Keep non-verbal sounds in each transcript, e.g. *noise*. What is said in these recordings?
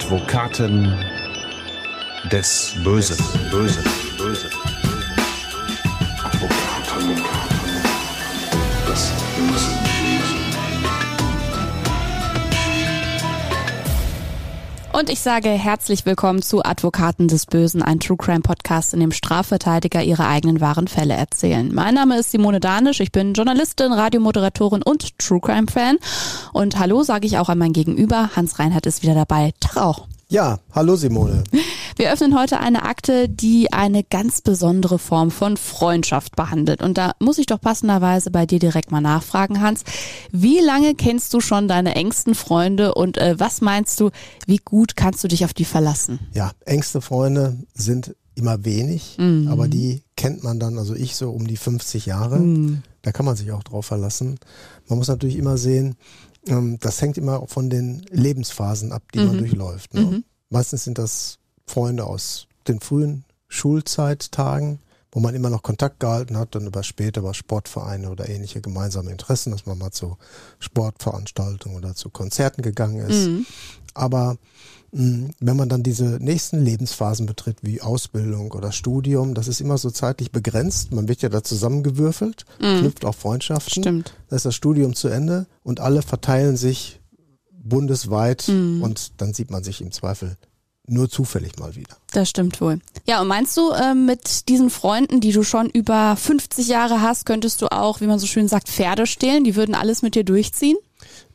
Advokaten des Bösen. Bösen. Bösen. Advokaten des Bösen. Und ich sage herzlich willkommen zu Advokaten des Bösen, ein True Crime Podcast, in dem Strafverteidiger ihre eigenen wahren Fälle erzählen. Mein Name ist Simone Danisch, ich bin Journalistin, Radiomoderatorin und True Crime Fan. Und hallo sage ich auch an mein Gegenüber. Hans Reinhardt ist wieder dabei. Tag auch. Ja, hallo Simone. Wir öffnen heute eine Akte, die eine ganz besondere Form von Freundschaft behandelt. Und da muss ich doch passenderweise bei dir direkt mal nachfragen, Hans. Wie lange kennst du schon deine engsten Freunde und äh, was meinst du, wie gut kannst du dich auf die verlassen? Ja, engste Freunde sind immer wenig, mhm. aber die kennt man dann, also ich so um die 50 Jahre. Mhm. Da kann man sich auch drauf verlassen. Man muss natürlich immer sehen, ähm, das hängt immer von den Lebensphasen ab, die mhm. man durchläuft. Ne? Mhm. Meistens sind das Freunde aus den frühen Schulzeittagen, wo man immer noch Kontakt gehalten hat, dann über später über Sportvereine oder ähnliche gemeinsame Interessen, dass man mal zu Sportveranstaltungen oder zu Konzerten gegangen ist. Mhm. Aber wenn man dann diese nächsten Lebensphasen betritt, wie Ausbildung oder Studium, das ist immer so zeitlich begrenzt. Man wird ja da zusammengewürfelt, mm. knüpft auch Freundschaften. Stimmt. Da ist das Studium zu Ende und alle verteilen sich bundesweit mm. und dann sieht man sich im Zweifel nur zufällig mal wieder. Das stimmt wohl. Ja, und meinst du, äh, mit diesen Freunden, die du schon über 50 Jahre hast, könntest du auch, wie man so schön sagt, Pferde stehlen? Die würden alles mit dir durchziehen?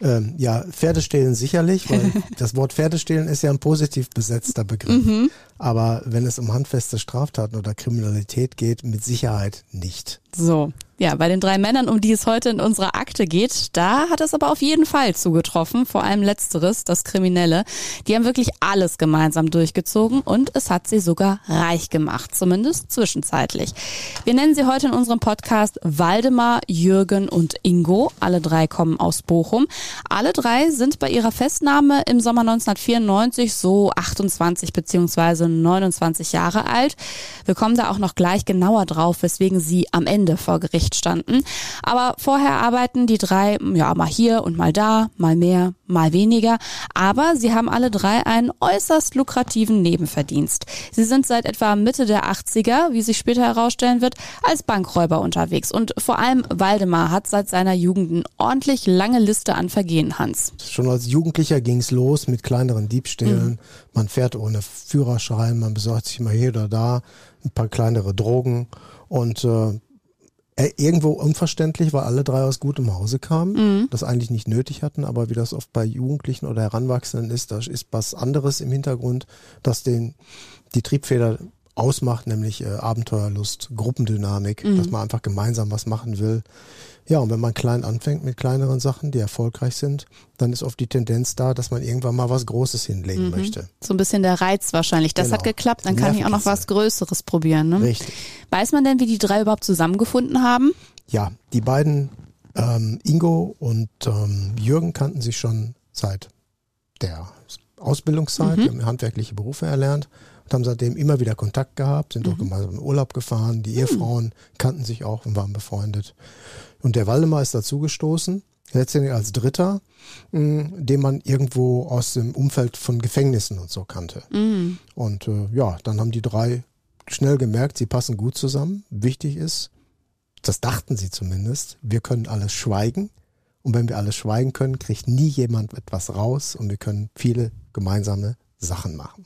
Ähm, ja, Pferdestehlen sicherlich, weil *laughs* das Wort Pferdestehlen ist ja ein positiv besetzter Begriff. Mhm. Aber wenn es um handfeste Straftaten oder Kriminalität geht, mit Sicherheit nicht. So, ja, bei den drei Männern, um die es heute in unserer Akte geht, da hat es aber auf jeden Fall zugetroffen, vor allem letzteres, das Kriminelle. Die haben wirklich alles gemeinsam durchgezogen und es hat sie sogar reich gemacht, zumindest zwischenzeitlich. Wir nennen sie heute in unserem Podcast Waldemar, Jürgen und Ingo. Alle drei kommen aus Bochum. Alle drei sind bei ihrer Festnahme im Sommer 1994 so 28 beziehungsweise 29 Jahre alt. Wir kommen da auch noch gleich genauer drauf, weswegen sie am Ende vor Gericht Gericht standen. Aber vorher arbeiten die drei ja mal hier und mal da, mal mehr, mal weniger. Aber sie haben alle drei einen äußerst lukrativen Nebenverdienst. Sie sind seit etwa Mitte der 80er, wie sich später herausstellen wird, als Bankräuber unterwegs. Und vor allem Waldemar hat seit seiner Jugend eine ordentlich lange Liste an Vergehen, Hans. Schon als Jugendlicher ging es los mit kleineren Diebstählen. Mhm. Man fährt ohne Führerschein, man besorgt sich mal hier oder da ein paar kleinere Drogen und äh, irgendwo unverständlich, weil alle drei aus gutem Hause kamen, mhm. das eigentlich nicht nötig hatten, aber wie das oft bei Jugendlichen oder Heranwachsenden ist, da ist was anderes im Hintergrund, das den die Triebfeder ausmacht, nämlich äh, Abenteuerlust, Gruppendynamik, mhm. dass man einfach gemeinsam was machen will. Ja, und wenn man klein anfängt mit kleineren Sachen, die erfolgreich sind, dann ist oft die Tendenz da, dass man irgendwann mal was Großes hinlegen mhm. möchte. So ein bisschen der Reiz wahrscheinlich. Das genau. hat geklappt, dann kann ich auch noch was Größeres probieren. Ne? Richtig. Weiß man denn, wie die drei überhaupt zusammengefunden haben? Ja, die beiden ähm, Ingo und ähm, Jürgen kannten sich schon seit der Ausbildungszeit, mhm. haben handwerkliche Berufe erlernt und haben seitdem immer wieder Kontakt gehabt, sind mhm. auch gemeinsam in Urlaub gefahren. Die Ehefrauen mhm. kannten sich auch und waren befreundet. Und der Waldemar ist dazugestoßen, letztendlich als Dritter, mh, hm, den man irgendwo aus dem Umfeld von Gefängnissen und so kannte. Mhm. Und äh, ja, dann haben die drei schnell gemerkt, sie passen gut zusammen. Wichtig ist, das dachten sie zumindest, wir können alles schweigen. Und wenn wir alles schweigen können, kriegt nie jemand etwas raus und wir können viele gemeinsame Sachen machen.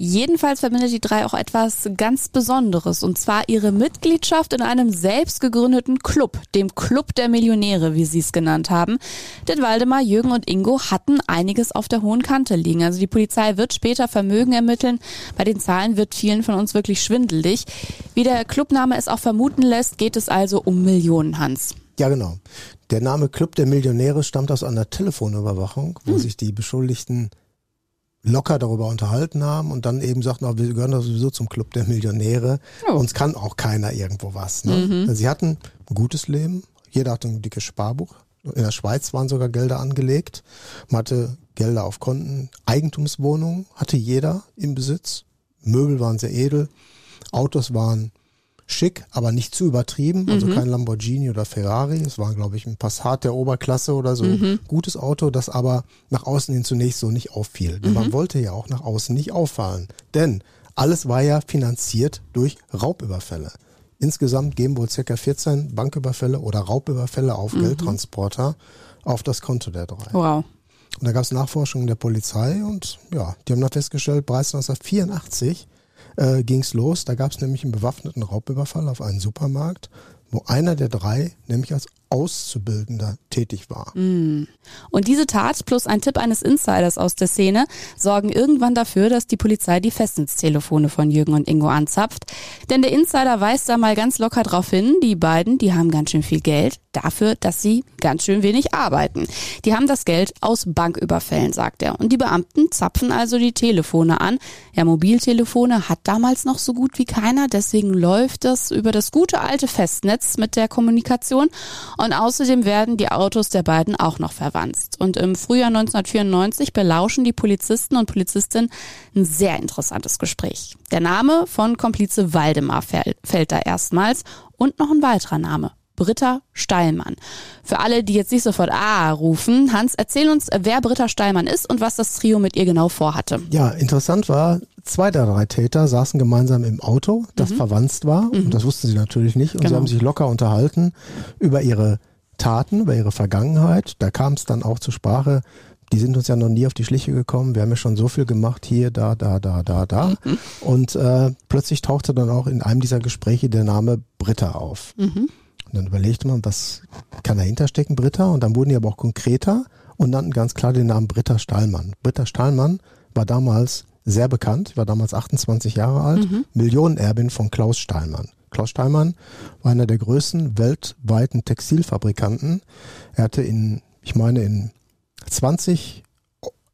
Jedenfalls verbindet die drei auch etwas ganz Besonderes, und zwar ihre Mitgliedschaft in einem selbst gegründeten Club, dem Club der Millionäre, wie sie es genannt haben. Denn Waldemar, Jürgen und Ingo hatten einiges auf der hohen Kante liegen. Also die Polizei wird später Vermögen ermitteln. Bei den Zahlen wird vielen von uns wirklich schwindelig. Wie der Clubname es auch vermuten lässt, geht es also um Millionen, Hans. Ja, genau. Der Name Club der Millionäre stammt aus einer Telefonüberwachung, wo hm. sich die Beschuldigten locker darüber unterhalten haben und dann eben sagten, wir gehören doch sowieso zum Club der Millionäre. Oh. Uns kann auch keiner irgendwo was. Ne? Mhm. Sie hatten ein gutes Leben. Jeder hatte ein dickes Sparbuch. In der Schweiz waren sogar Gelder angelegt. Man hatte Gelder auf Konten. Eigentumswohnungen hatte jeder im Besitz. Möbel waren sehr edel. Autos waren schick, aber nicht zu übertrieben. Also kein Lamborghini oder Ferrari. Es war, glaube ich, ein Passat der Oberklasse oder so. Gutes Auto, das aber nach außen hin zunächst so nicht auffiel. Denn man wollte ja auch nach außen nicht auffallen. Denn alles war ja finanziert durch Raubüberfälle. Insgesamt geben wohl circa 14 Banküberfälle oder Raubüberfälle auf Geldtransporter auf das Konto der drei. Wow. Und da gab es Nachforschungen der Polizei und ja, die haben dann festgestellt, bereits 1984 äh, ging es los. Da gab es nämlich einen bewaffneten Raubüberfall auf einen Supermarkt, wo einer der drei nämlich als Auszubildender tätig war. Und diese Tat plus ein Tipp eines Insiders aus der Szene sorgen irgendwann dafür, dass die Polizei die Festnetztelefone von Jürgen und Ingo anzapft. Denn der Insider weist da mal ganz locker drauf hin, die beiden, die haben ganz schön viel Geld dafür, dass sie ganz schön wenig arbeiten. Die haben das Geld aus Banküberfällen, sagt er. Und die Beamten zapfen also die Telefone an. Ja, Mobiltelefone hat damals noch so gut wie keiner, deswegen läuft das über das gute alte Festnetz mit der Kommunikation. Und außerdem werden die Autos der beiden auch noch verwanzt. Und im Frühjahr 1994 belauschen die Polizisten und Polizistinnen ein sehr interessantes Gespräch. Der Name von Komplize Waldemar fäll- fällt da erstmals und noch ein weiterer Name. Britta Steilmann. Für alle, die jetzt nicht sofort Ah rufen, Hans, erzähl uns, wer Britta Steilmann ist und was das Trio mit ihr genau vorhatte. Ja, interessant war, zwei der drei Täter saßen gemeinsam im Auto, das verwanzt war. Und das wussten sie natürlich nicht. Und sie Genau. haben sich locker unterhalten über ihre Taten, über ihre Vergangenheit. Da kam es dann auch zur Sprache. Die sind uns ja noch nie auf die Schliche gekommen. Wir haben ja schon so viel gemacht, hier, da, da, da, da, da. Und äh, plötzlich tauchte dann auch in einem dieser Gespräche der Name Britta auf. Und dann überlegte man, was kann dahinter stecken, Britta? Und dann wurden die aber auch konkreter und nannten ganz klar den Namen Britta Stahlmann. Britta Stahlmann war damals sehr bekannt, war damals 28 Jahre alt, Millionenerbin von Klaus Stahlmann. Klaus Stahlmann war einer der größten weltweiten Textilfabrikanten. Er hatte in, ich meine, in 20 eu-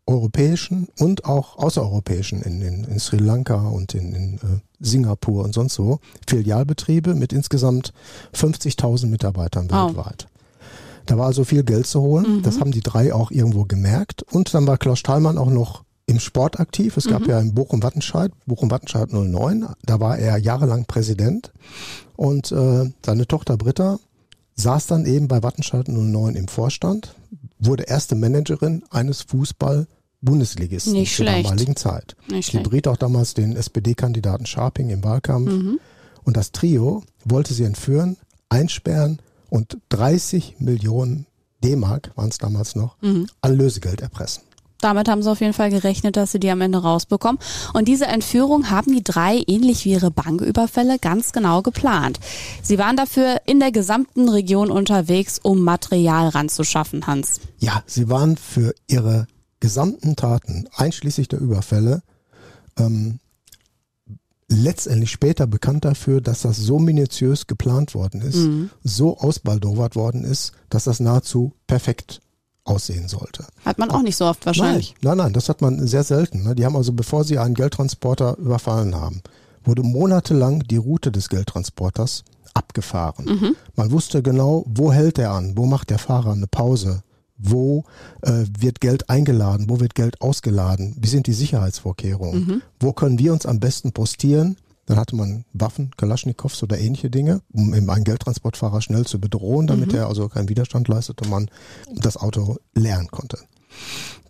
europäischen und auch außereuropäischen, in, in, in Sri Lanka und in, in äh, Singapur und sonst so, Filialbetriebe mit insgesamt 50.000 Mitarbeitern weltweit. Da war also viel Geld zu holen. Das haben die drei auch irgendwo gemerkt. Und dann war Klaus Stahlmann auch noch im Sport aktiv. Es gab ja in Bochum-Wattenscheid, Bochum-Wattenscheid 09, da war er jahrelang Präsident. Und äh, seine Tochter Britta saß dann eben bei Wattenscheid 09 im Vorstand, wurde erste Managerin eines Fußball-Bundesligisten Nicht zur schlecht. damaligen Zeit. Nicht Sie beriet auch damals den SPD-Kandidaten Scharping im Wahlkampf. Und das Trio wollte sie entführen, einsperren und 30 Millionen D-Mark, waren es damals noch, an Lösegeld erpressen. Damit haben sie auf jeden Fall gerechnet, dass sie die am Ende rausbekommen. Und diese Entführung haben die drei, ähnlich wie ihre Banküberfälle, ganz genau geplant. Sie waren dafür in der gesamten Region unterwegs, um Material ranzuschaffen, Hans. Ja, sie waren für ihre gesamten Taten, einschließlich der Überfälle, ähm, letztendlich später bekannt dafür, dass das so minutiös geplant worden ist, so ausbaldowert worden ist, dass das nahezu perfekt aussehen sollte. Hat man auch nicht so oft wahrscheinlich. Nein, nein, nein, das hat man sehr selten. Ne? Die haben also, bevor sie einen Geldtransporter überfallen haben, wurde monatelang die Route des Geldtransporters abgefahren. Man wusste genau, wo hält er an, wo macht der Fahrer eine Pause, wo äh, wird Geld eingeladen, wo wird Geld ausgeladen, wie sind die Sicherheitsvorkehrungen, wo können wir uns am besten postieren. Dann hatte man Waffen, Kalaschnikows oder ähnliche Dinge, um eben einen Geldtransportfahrer schnell zu bedrohen, damit er also keinen Widerstand leistet und man das Auto leeren konnte.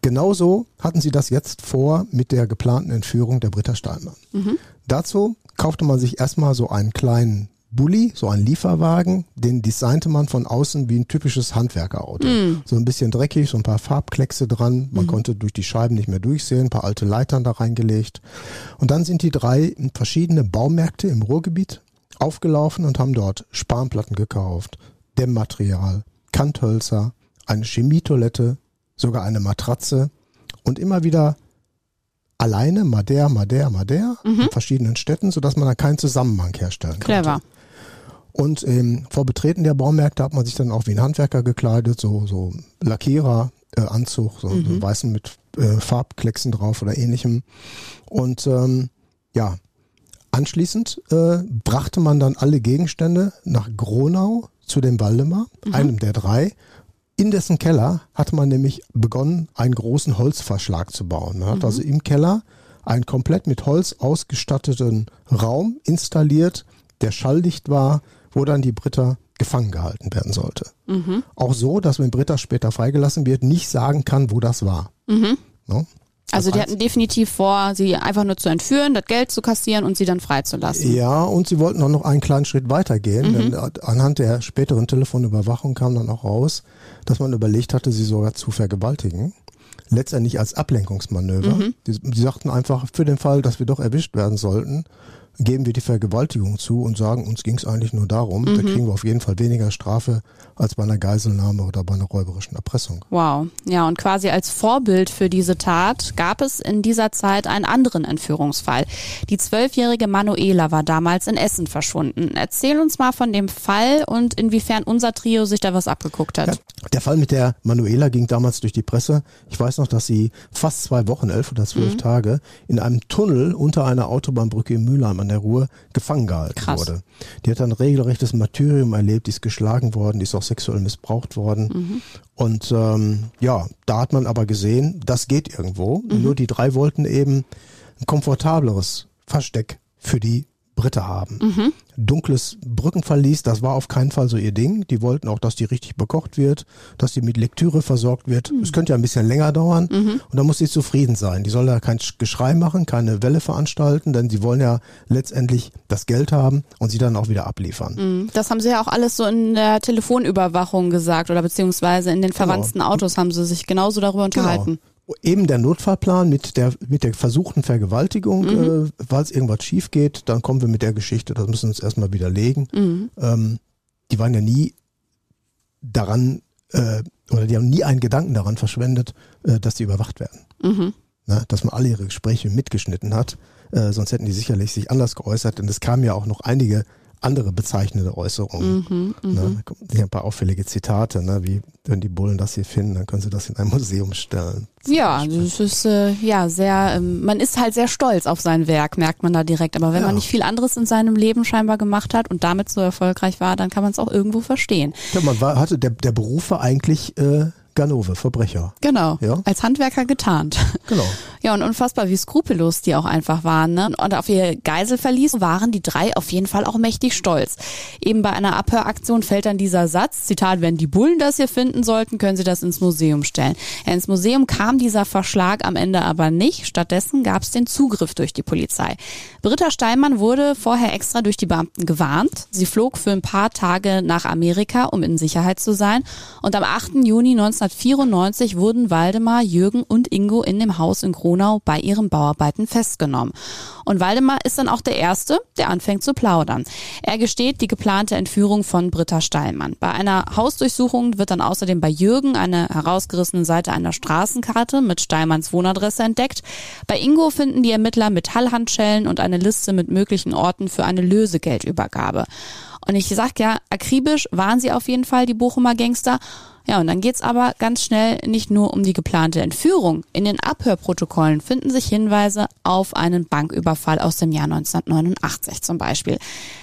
Genauso hatten sie das jetzt vor mit der geplanten Entführung der Britta Steinmann. Dazu kaufte man sich erstmal so einen kleinen Bulli, so einen Lieferwagen, den designte man von außen wie ein typisches Handwerkerauto. So ein bisschen dreckig, so ein paar Farbkleckse dran, man konnte durch die Scheiben nicht mehr durchsehen, ein paar alte Leitern da reingelegt. Und dann sind die drei in verschiedene Baumärkte im Ruhrgebiet aufgelaufen und haben dort Spanplatten gekauft, Dämmmaterial, Kanthölzer, eine Chemietoilette, sogar eine Matratze und immer wieder alleine, Mader, Mader, Mader, in verschiedenen Städten, sodass man da keinen Zusammenhang herstellen konnte. Clever. Und ähm, vor Betreten der Baumärkte hat man sich dann auch wie ein Handwerker gekleidet, so, so Lackierer, äh, Anzug, so, so weißen mit äh, Farbklecksen drauf oder ähnlichem. Und ähm, ja, anschließend äh, brachte man dann alle Gegenstände nach Gronau zu dem Waldemar, einem der drei. In dessen Keller hatte man nämlich begonnen, einen großen Holzverschlag zu bauen. Man hat also im Keller einen komplett mit Holz ausgestatteten Raum installiert, der schalldicht war, wo dann die Britta gefangen gehalten werden sollte. Auch so, dass wenn Britta später freigelassen wird, nicht sagen kann, wo das war. Ne? Also Das die hatten definitiv vor, sie einfach nur zu entführen, das Geld zu kassieren und sie dann freizulassen. Ja, und sie wollten auch noch einen kleinen Schritt weitergehen, Mhm. denn anhand der späteren Telefonüberwachung kam dann auch raus, dass man überlegt hatte, sie sogar zu vergewaltigen. Letztendlich als Ablenkungsmanöver. Mhm. Die, die sagten einfach, für den Fall, dass wir doch erwischt werden sollten, geben wir die Vergewaltigung zu und sagen, uns ging es eigentlich nur darum, Mhm. da kriegen wir auf jeden Fall weniger Strafe als bei einer Geiselnahme oder bei einer räuberischen Erpressung. Wow. Ja, und quasi als Vorbild für diese Tat gab es in dieser Zeit einen anderen Entführungsfall. Die zwölfjährige Manuela war damals in Essen verschwunden. Erzähl uns mal von dem Fall und inwiefern unser Trio sich da was abgeguckt hat. Ja, der Fall mit der Manuela ging damals durch die Presse. Ich weiß noch, dass sie fast zwei Wochen, elf oder zwölf Tage, in einem Tunnel unter einer Autobahnbrücke in Mülheim an der Ruhr gefangen gehalten Krass. wurde. Die hat ein regelrechtes Martyrium erlebt, die ist geschlagen worden, die ist auch sexuell missbraucht worden. Und ähm, ja, da hat man aber gesehen, das geht irgendwo. Nur die drei wollten eben ein komfortableres Versteck für die Britta haben. Dunkles Brückenverlies, das war auf keinen Fall so ihr Ding. Die wollten auch, dass die richtig bekocht wird, dass die mit Lektüre versorgt wird. Es könnte ja ein bisschen länger dauern und da muss sie zufrieden sein. Die soll da kein Geschrei machen, keine Welle veranstalten, denn sie wollen ja letztendlich das Geld haben und sie dann auch wieder abliefern. Mhm. Das haben sie ja auch alles so in der Telefonüberwachung gesagt oder beziehungsweise in den verwandten Autos haben sie sich genauso darüber unterhalten. Genau. Eben der Notfallplan mit der, mit der versuchten Vergewaltigung, äh, falls irgendwas schief geht, dann kommen wir mit der Geschichte, das müssen wir uns erstmal widerlegen. Ähm, die waren ja nie daran, äh, oder die haben nie einen Gedanken daran verschwendet, äh, dass die überwacht werden. Na, dass man alle ihre Gespräche mitgeschnitten hat, äh, sonst hätten die sicherlich sich anders geäußert, denn es kamen ja auch noch einige andere bezeichnende Äußerungen. ne, da kommen hier ein paar auffällige Zitate, ne, wie wenn die Bullen das hier finden, dann können sie das in ein Museum stellen. Ja, das ist äh, ja sehr, ähm, man ist halt sehr stolz auf sein Werk, merkt man da direkt. Aber wenn Ja. man nicht viel anderes in seinem Leben scheinbar gemacht hat und damit so erfolgreich war, dann kann man es auch irgendwo verstehen. Ja, man war, hatte, der, der Beruf war eigentlich äh, Ganove, Verbrecher. Genau. Ja. Als Handwerker getarnt. Genau. Ja, und unfassbar, wie skrupellos die auch einfach waren. Ne? Und auf ihr Geiselverlies waren die drei auf jeden Fall auch mächtig stolz. Eben bei einer Abhöraktion fällt dann dieser Satz, Zitat, wenn die Bullen das hier finden sollten, können sie das ins Museum stellen. Ja, ins Museum kam dieser Verschlag am Ende aber nicht. Stattdessen gab es den Zugriff durch die Polizei. Britta Steinmann wurde vorher extra durch die Beamten gewarnt. Sie flog für ein paar Tage nach Amerika, um in Sicherheit zu sein. Und am 8. Juni 1994 wurden Waldemar, Jürgen und Ingo in dem Haus in Gronau bei ihren Bauarbeiten festgenommen. Und Waldemar ist dann auch der Erste, der anfängt zu plaudern. Er gesteht die geplante Entführung von Britta Steilmann. Bei einer Hausdurchsuchung wird dann außerdem bei Jürgen eine herausgerissene Seite einer Straßenkarte mit Steilmanns Wohnadresse entdeckt. Bei Ingo finden die Ermittler Metallhandschellen und eine Liste mit möglichen Orten für eine Lösegeldübergabe. Und ich sag ja, akribisch waren sie auf jeden Fall, die Bochumer Gangster. Ja, und dann geht's aber ganz schnell nicht nur um die geplante Entführung. In den Abhörprotokollen finden sich Hinweise auf einen Banküberfall aus dem Jahr 1989 zum Beispiel.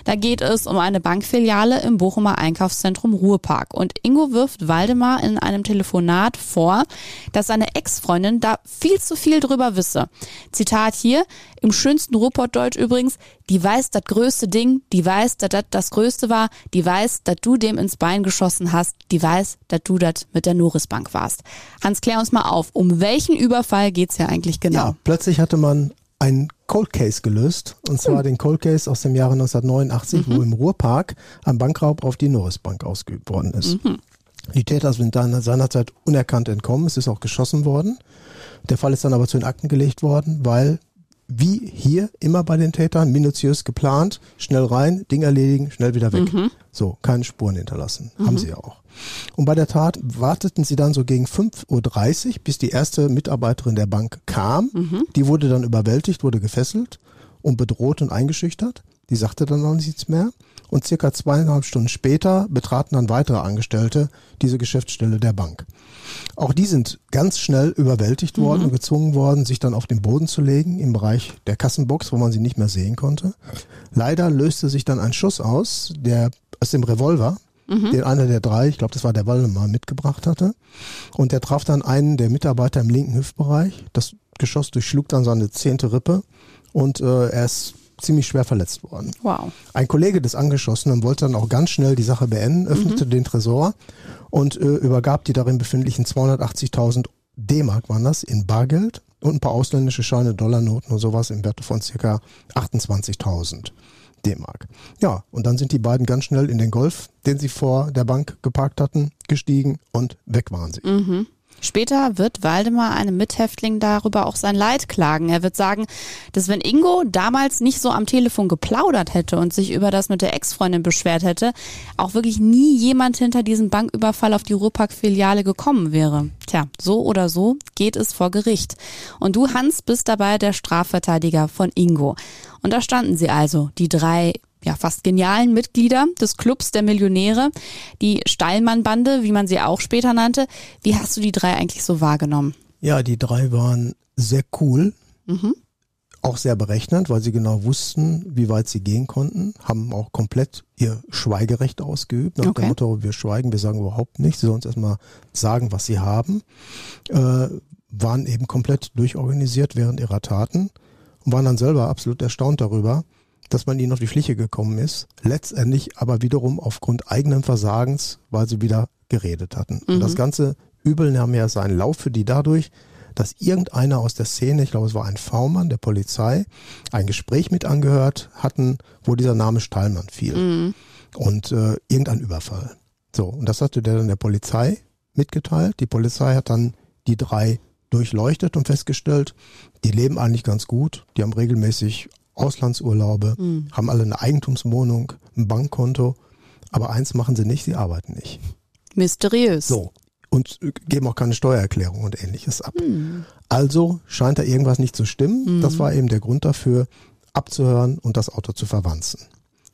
Da geht es um eine Bankfiliale im Bochumer Einkaufszentrum Ruhrpark. Und Ingo wirft Waldemar in einem Telefonat vor, dass seine Ex-Freundin da viel zu viel drüber wisse. Zitat hier, im schönsten Ruhrpottdeutsch übrigens, die weiß das größte Ding, die weiß, dass das das Größte war, die weiß, dass du dem ins Bein geschossen hast, die weiß, dass du das mit der Norisbank warst. Hans, klär uns mal auf, um welchen Überfall geht's hier eigentlich genau? Ja, plötzlich hatte man einen Cold Case gelöst, und zwar Hm. den Cold Case aus dem Jahre 1989, Mhm. wo im Ruhrpark ein Bankraub auf die Norris Bank ausgeübt worden ist. Mhm. Die Täter sind dann seinerzeit unerkannt entkommen, es ist auch geschossen worden. Der Fall ist dann aber zu den Akten gelegt worden, weil wie hier immer bei den Tätern minutiös geplant, schnell rein, Ding erledigen, schnell wieder weg. So, keine Spuren hinterlassen. Haben sie ja auch. Und bei der Tat warteten sie dann so gegen 5.30 Uhr, bis die erste Mitarbeiterin der Bank kam. Die wurde dann überwältigt, wurde gefesselt und bedroht und eingeschüchtert. Die sagte dann noch nichts mehr. Und circa zweieinhalb Stunden später betraten dann weitere Angestellte diese Geschäftsstelle der Bank. Auch die sind ganz schnell überwältigt worden und gezwungen worden, sich dann auf den Boden zu legen im Bereich der Kassenbox, wo man sie nicht mehr sehen konnte. Leider löste sich dann ein Schuss aus, der aus dem Revolver, den einer der drei, ich glaube, das war der Waldemar, mitgebracht hatte. Und der traf dann einen der Mitarbeiter im linken Hüftbereich. Das Geschoss durchschlug dann seine zehnte Rippe und äh, er ist ziemlich schwer verletzt worden. Wow. Ein Kollege des Angeschossenen wollte dann auch ganz schnell die Sache beenden, öffnete den Tresor und äh, übergab die darin befindlichen 280.000 D-Mark waren das in Bargeld und ein paar ausländische Scheine, Dollarnoten und sowas im Werte von circa 28.000 D-Mark. Ja, und dann sind die beiden ganz schnell in den Golf, den sie vor der Bank geparkt hatten, gestiegen und weg waren sie. Später wird Waldemar einem Mithäftling darüber auch sein Leid klagen. Er wird sagen, dass wenn Ingo damals nicht so am Telefon geplaudert hätte und sich über das mit der Ex-Freundin beschwert hätte, auch wirklich nie jemand hinter diesem Banküberfall auf die Ruhrpark-Filiale gekommen wäre. Tja, so oder so geht es vor Gericht. Und du, Hans, bist dabei der Strafverteidiger von Ingo. Und da standen sie also, die drei ja, fast genialen Mitglieder des Clubs der Millionäre, die Steilmann-Bande, wie man sie auch später nannte. Wie hast du die drei eigentlich so wahrgenommen? Ja, die drei waren sehr cool, auch sehr berechnend, weil sie genau wussten, wie weit sie gehen konnten, haben auch komplett ihr Schweigerecht ausgeübt, nach Okay. dem Motto, wir schweigen, wir sagen überhaupt nichts, sie sollen uns erstmal sagen, was sie haben, äh, waren eben komplett durchorganisiert während ihrer Taten und waren dann selber absolut erstaunt darüber, dass man ihnen auf die Schliche gekommen ist, letztendlich aber wiederum aufgrund eigenen Versagens, weil sie wieder geredet hatten. Und das ganze Übel nahm ja seinen Lauf für die dadurch, dass irgendeiner aus der Szene, ich glaube es war ein V-Mann der Polizei, ein Gespräch mit angehört hatten, wo dieser Name Stallmann fiel. Und äh, irgendein Überfall. So, und das hatte der dann der Polizei mitgeteilt. Die Polizei hat dann die drei durchleuchtet und festgestellt, die leben eigentlich ganz gut, die haben regelmäßig Auslandsurlaube, haben alle eine Eigentumswohnung, ein Bankkonto, aber eins machen sie nicht, sie arbeiten nicht. Mysteriös. So. Und geben auch keine Steuererklärung und ähnliches ab. Also scheint da irgendwas nicht zu stimmen. Das war eben der Grund dafür, abzuhören und das Auto zu verwanzen.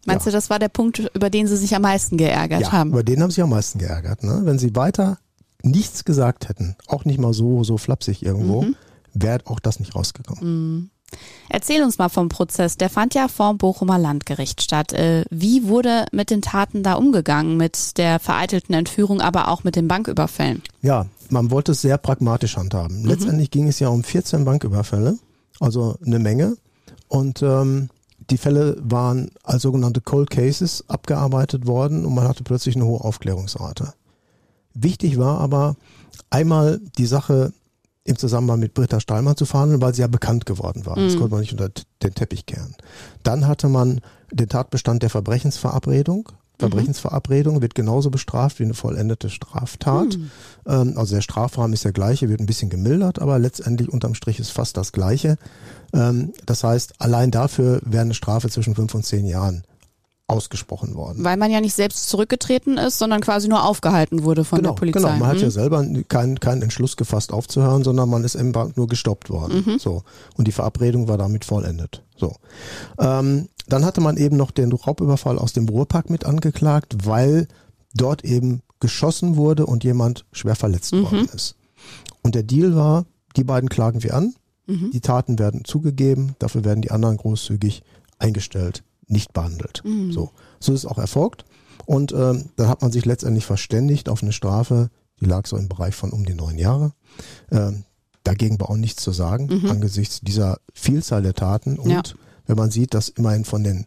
Meinst Ja. du, das war der Punkt, über den sie sich am meisten geärgert Ja, haben? über den haben sie am meisten geärgert. Ne? Wenn sie weiter nichts gesagt hätten, auch nicht mal so, so flapsig irgendwo, wäre auch das nicht rausgekommen. Erzähl uns mal vom Prozess. Der fand ja vorm Bochumer Landgericht statt. Äh, Wie wurde mit den Taten da umgegangen? Mit der vereitelten Entführung, aber auch mit den Banküberfällen? Ja, man wollte es sehr pragmatisch handhaben. Letztendlich ging es ja um 14 Banküberfälle, also eine Menge. Und ähm, die Fälle waren als sogenannte Cold Cases abgearbeitet worden und man hatte plötzlich eine hohe Aufklärungsrate. Wichtig war aber einmal die Sache im Zusammenhang mit Britta Stallmann zu verhandeln, weil sie ja bekannt geworden war. Das konnte man nicht unter den Teppich kehren. Dann hatte man den Tatbestand der Verbrechensverabredung. Verbrechensverabredung wird genauso bestraft wie eine vollendete Straftat. Ähm, also der Strafrahmen ist der gleiche, wird ein bisschen gemildert, aber letztendlich unterm Strich ist fast das gleiche. Ähm, das heißt, allein dafür wäre eine Strafe zwischen fünf und zehn Jahren ausgesprochen worden. Weil man ja nicht selbst zurückgetreten ist, sondern quasi nur aufgehalten wurde von genau, der Polizei. Genau, man hat Hm? ja selber keinen keinen Entschluss gefasst aufzuhören, sondern man ist im Bank nur gestoppt worden. Mhm. So. Und die Verabredung war damit vollendet. So. Ähm, dann hatte man eben noch den Raubüberfall aus dem Ruhrpark mit angeklagt, weil dort eben geschossen wurde und jemand schwer verletzt Mhm. worden ist. Und der Deal war, die beiden klagen wir an, Mhm. die Taten werden zugegeben, dafür werden die anderen großzügig eingestellt, nicht behandelt. Mhm. So. so ist es auch erfolgt. Und ähm, dann hat man sich letztendlich verständigt auf eine Strafe, die lag so im Bereich von um die neun Jahre. Ähm, dagegen war auch nichts zu sagen, angesichts dieser Vielzahl der Taten. Und Ja. wenn man sieht, dass immerhin von den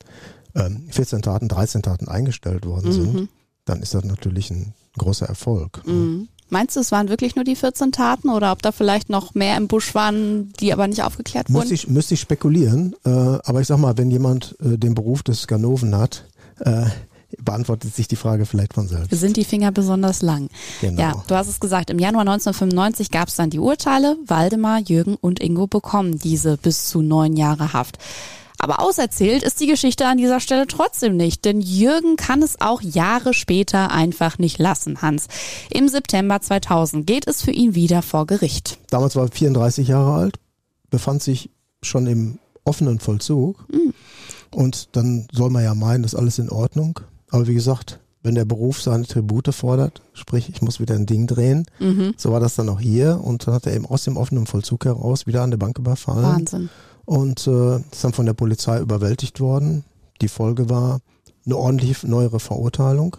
ähm, 14 Taten 13 Taten eingestellt worden sind, dann ist das natürlich ein großer Erfolg. Mhm. Meinst du, es waren wirklich nur die 14 Taten oder ob da vielleicht noch mehr im Busch waren, die aber nicht aufgeklärt wurden? Müsste ich, müsste ich spekulieren, äh, aber ich sag mal, wenn jemand äh, den Beruf des Ganoven hat, äh, beantwortet sich die Frage vielleicht von selbst. Sind die Finger besonders lang? Genau. Ja, du hast es gesagt, im Januar 1995 gab es dann die Urteile. Waldemar, Jürgen und Ingo bekommen diese bis zu neun Jahre Haft. Aber auserzählt ist die Geschichte an dieser Stelle trotzdem nicht, denn Jürgen kann es auch Jahre später einfach nicht lassen, Hans. Im September 2000 geht es für ihn wieder vor Gericht. Damals war er 34 Jahre alt, befand sich schon im offenen Vollzug. Und dann soll man ja meinen, das ist alles in Ordnung. Aber wie gesagt, wenn der Beruf seine Tribute fordert, sprich, ich muss wieder ein Ding drehen, so war das dann auch hier. Und dann hat er eben aus dem offenen Vollzug heraus wieder an der Bank überfallen. Wahnsinn. Und äh, ist dann von der Polizei überwältigt worden. Die Folge war eine ordentliche neuere Verurteilung,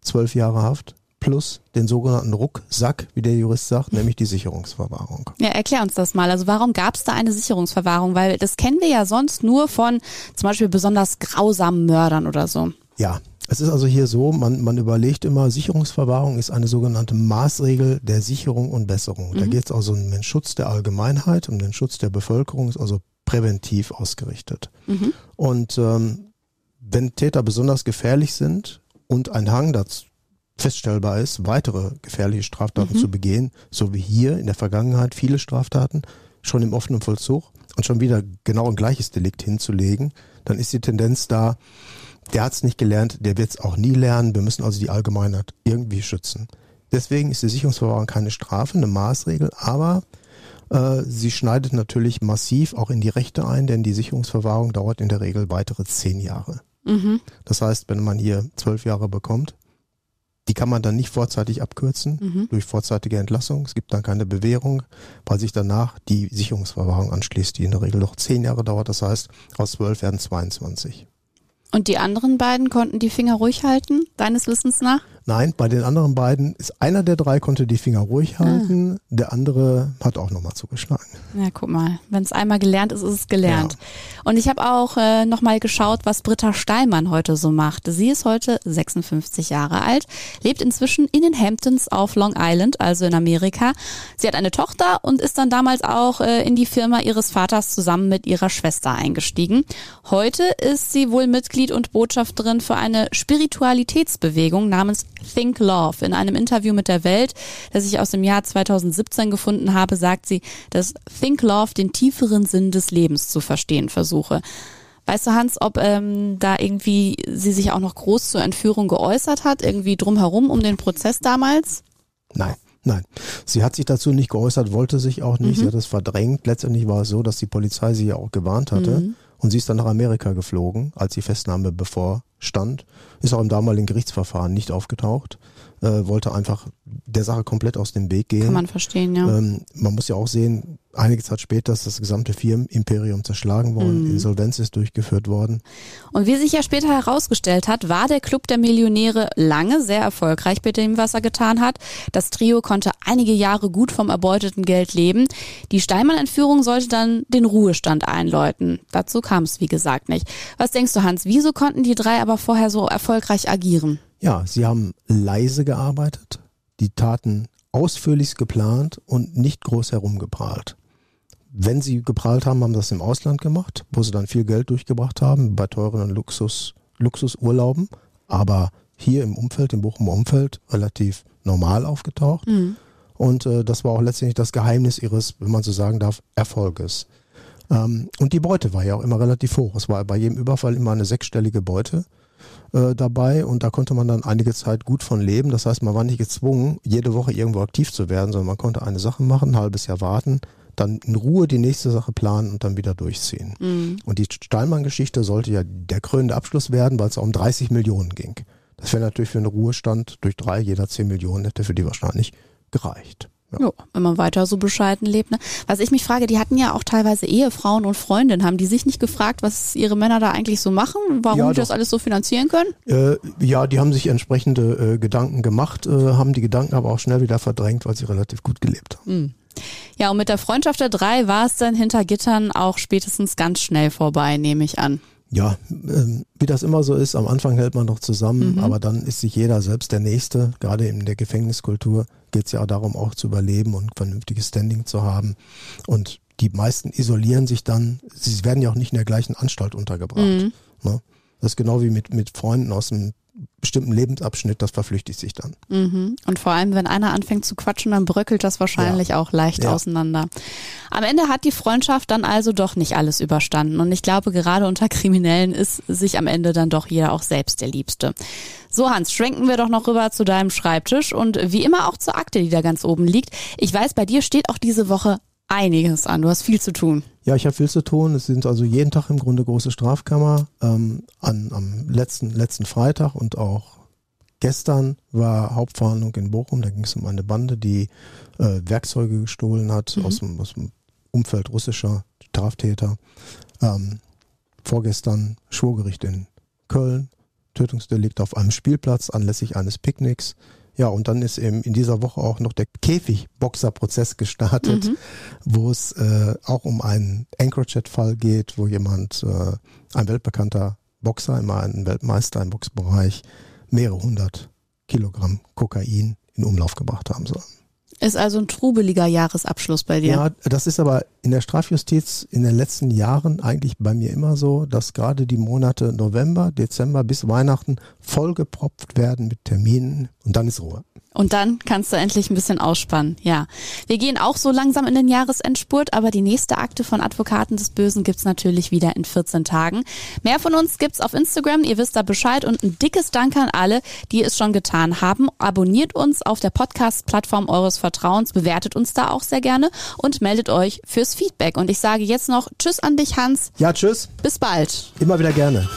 zwölf Jahre Haft plus den sogenannten Rucksack, wie der Jurist sagt, *laughs* nämlich die Sicherungsverwahrung. Ja, erklär uns das mal. Also warum gab es da eine Sicherungsverwahrung? Weil das kennen wir ja sonst nur von zum Beispiel besonders grausamen Mördern oder so. Ja, es ist also hier so, man, man überlegt immer, Sicherungsverwahrung ist eine sogenannte Maßregel der Sicherung und Besserung. Da geht es also um den Schutz der Allgemeinheit, um den Schutz der Bevölkerung, ist also präventiv ausgerichtet. Und ähm, wenn Täter besonders gefährlich sind und ein Hang dazu feststellbar ist, weitere gefährliche Straftaten zu begehen, so wie hier in der Vergangenheit viele Straftaten schon im offenen Vollzug und schon wieder genau ein gleiches Delikt hinzulegen, dann ist die Tendenz da, der hat es nicht gelernt, der wird es auch nie lernen. Wir müssen also die Allgemeinheit irgendwie schützen. Deswegen ist die Sicherungsverwahrung keine Strafe, eine Maßregel, aber sie schneidet natürlich massiv auch in die Rechte ein, denn die Sicherungsverwahrung dauert in der Regel weitere zehn Jahre. Das heißt, wenn man hier zwölf Jahre bekommt, die kann man dann nicht vorzeitig abkürzen durch vorzeitige Entlassung. Es gibt dann keine Bewährung, weil sich danach die Sicherungsverwahrung anschließt, die in der Regel noch zehn Jahre dauert. Das heißt, aus zwölf werden 22. Und die anderen beiden konnten die Finger ruhig halten, deines Wissens nach? Nein, bei den anderen beiden ist einer der drei konnte die Finger ruhig halten, der andere hat auch nochmal zugeschlagen. Ja, guck mal, wenn es einmal gelernt ist, ist es gelernt. Und ich habe auch äh, nochmal geschaut, was Britta Steinmann heute so macht. Sie ist heute 56 Jahre alt, lebt inzwischen in den Hamptons auf Long Island, also in Amerika. Sie hat eine Tochter und ist dann damals auch äh, in die Firma ihres Vaters zusammen mit ihrer Schwester eingestiegen. Heute ist sie wohl Mitglied und Botschafterin für eine Spiritualitätsbewegung namens Think Love. In einem Interview mit der Welt, das ich aus dem Jahr 2017 gefunden habe, sagt sie, dass Think Love den tieferen Sinn des Lebens zu verstehen versuche. Weißt du, Hans, ob ähm, da irgendwie sie sich auch noch groß zur Entführung geäußert hat, irgendwie drumherum um den Prozess damals? Nein. Nein, sie hat sich dazu nicht geäußert, wollte sich auch nicht, sie hat es verdrängt. Letztendlich war es so, dass die Polizei sie ja auch gewarnt hatte und sie ist dann nach Amerika geflogen, als die Festnahme bevorstand, ist auch im damaligen Gerichtsverfahren nicht aufgetaucht, äh, wollte einfach der Sache komplett aus dem Weg gehen. Kann man verstehen, ja. Ähm, man muss ja auch sehen, einige Zeit später ist das gesamte Firmenimperium zerschlagen worden, Insolvenz ist durchgeführt worden. Und wie sich ja später herausgestellt hat, war der Club der Millionäre lange sehr erfolgreich bei dem, was er getan hat. Das Trio konnte einige Jahre gut vom erbeuteten Geld leben. Die Steinmann-Entführung sollte dann den Ruhestand einläuten. Dazu kam es, wie gesagt, nicht. Was denkst du, Hans, wieso konnten die drei aber vorher so erfolgreich agieren? Ja, sie haben leise gearbeitet, die Taten ausführlichst geplant und nicht groß herumgeprahlt. Wenn sie geprahlt haben, haben sie das im Ausland gemacht, wo sie dann viel Geld durchgebracht haben, bei teuren Luxus, Luxusurlauben, aber hier im Umfeld, im Bochumer Umfeld, relativ normal aufgetaucht. Und äh, das war auch letztendlich das Geheimnis ihres, wenn man so sagen darf, Erfolges. Ähm, und die Beute war ja auch immer relativ hoch. Es war bei jedem Überfall immer eine sechsstellige Beute äh, dabei und da konnte man dann einige Zeit gut von leben. Das heißt, man war nicht gezwungen, jede Woche irgendwo aktiv zu werden, sondern man konnte eine Sache machen, ein halbes Jahr warten, dann in Ruhe die nächste Sache planen und dann wieder durchziehen. Und die Steinmann-Geschichte sollte ja der krönende Abschluss werden, weil es um 30 Millionen ging. Das wäre natürlich für einen Ruhestand durch drei, jeder 10 Millionen hätte für die wahrscheinlich gereicht. Ja. Jo, wenn man weiter so bescheiden lebt. Ne? Was ich mich frage, die hatten ja auch teilweise Ehefrauen und Freundinnen. Haben die sich nicht gefragt, was ihre Männer da eigentlich so machen? Warum Ja, die das alles so finanzieren können? Äh, ja, die haben sich entsprechende äh, Gedanken gemacht, äh, haben die Gedanken aber auch schnell wieder verdrängt, weil sie relativ gut gelebt haben. Ja, und mit der Freundschaft der drei war es dann hinter Gittern auch spätestens ganz schnell vorbei, nehme ich an. Ja, ähm, wie das immer so ist, am Anfang hält man noch zusammen, aber dann ist sich jeder selbst der Nächste. Gerade in der Gefängniskultur geht es ja auch darum, auch zu überleben und vernünftiges Standing zu haben. Und die meisten isolieren sich dann, sie werden ja auch nicht in der gleichen Anstalt untergebracht. Ne? Das ist genau wie mit, mit Freunden aus einem bestimmten Lebensabschnitt, das verflüchtigt sich dann. Mhm. Und vor allem, wenn einer anfängt zu quatschen, dann bröckelt das wahrscheinlich auch leicht Ja. auseinander. Am Ende hat die Freundschaft dann also doch nicht alles überstanden. Und ich glaube, gerade unter Kriminellen ist sich am Ende dann doch jeder auch selbst der Liebste. So, Hans, schwenken wir doch noch rüber zu deinem Schreibtisch und wie immer auch zur Akte, die da ganz oben liegt. Ich weiß, bei dir steht auch diese Woche einiges an. Du hast viel zu tun. Ja, ich habe viel zu tun. Es sind also jeden Tag im Grunde große Strafkammer. Ähm, an, am letzten, letzten Freitag und auch gestern war Hauptverhandlung in Bochum. Da ging es um eine Bande, die äh, Werkzeuge gestohlen hat aus, dem, aus dem Umfeld russischer Straftäter. Ähm, vorgestern Schwurgericht in Köln. Tötungsdelikt auf einem Spielplatz anlässlich eines Picknicks. Ja, und dann ist eben in dieser Woche auch noch der Käfigboxer-Prozess gestartet, mhm. wo es äh, auch um einen Anchorage-Fall geht, wo jemand, äh, ein weltbekannter Boxer, immer ein Weltmeister im Boxbereich, mehrere hundert Kilogramm Kokain in Umlauf gebracht haben soll. Ist also ein trubeliger Jahresabschluss bei dir. Ja, das ist aber in der Strafjustiz in den letzten Jahren eigentlich bei mir immer so, dass gerade die Monate November, Dezember bis Weihnachten vollgepropft werden mit Terminen und dann ist Ruhe. Und dann kannst du endlich ein bisschen ausspannen. Ja. Wir gehen auch so langsam in den Jahresendspurt, aber die nächste Akte von Advokaten des Bösen gibt's natürlich wieder in 14 Tagen. Mehr von uns gibt's auf Instagram, ihr wisst da Bescheid und ein dickes Dank an alle, die es schon getan haben. Abonniert uns auf der Podcast-Plattform eures Vertrauens, bewertet uns da auch sehr gerne und meldet euch fürs Feedback. Und ich sage jetzt noch Tschüss an dich, Hans. Ja, tschüss. Bis bald. Immer wieder gerne.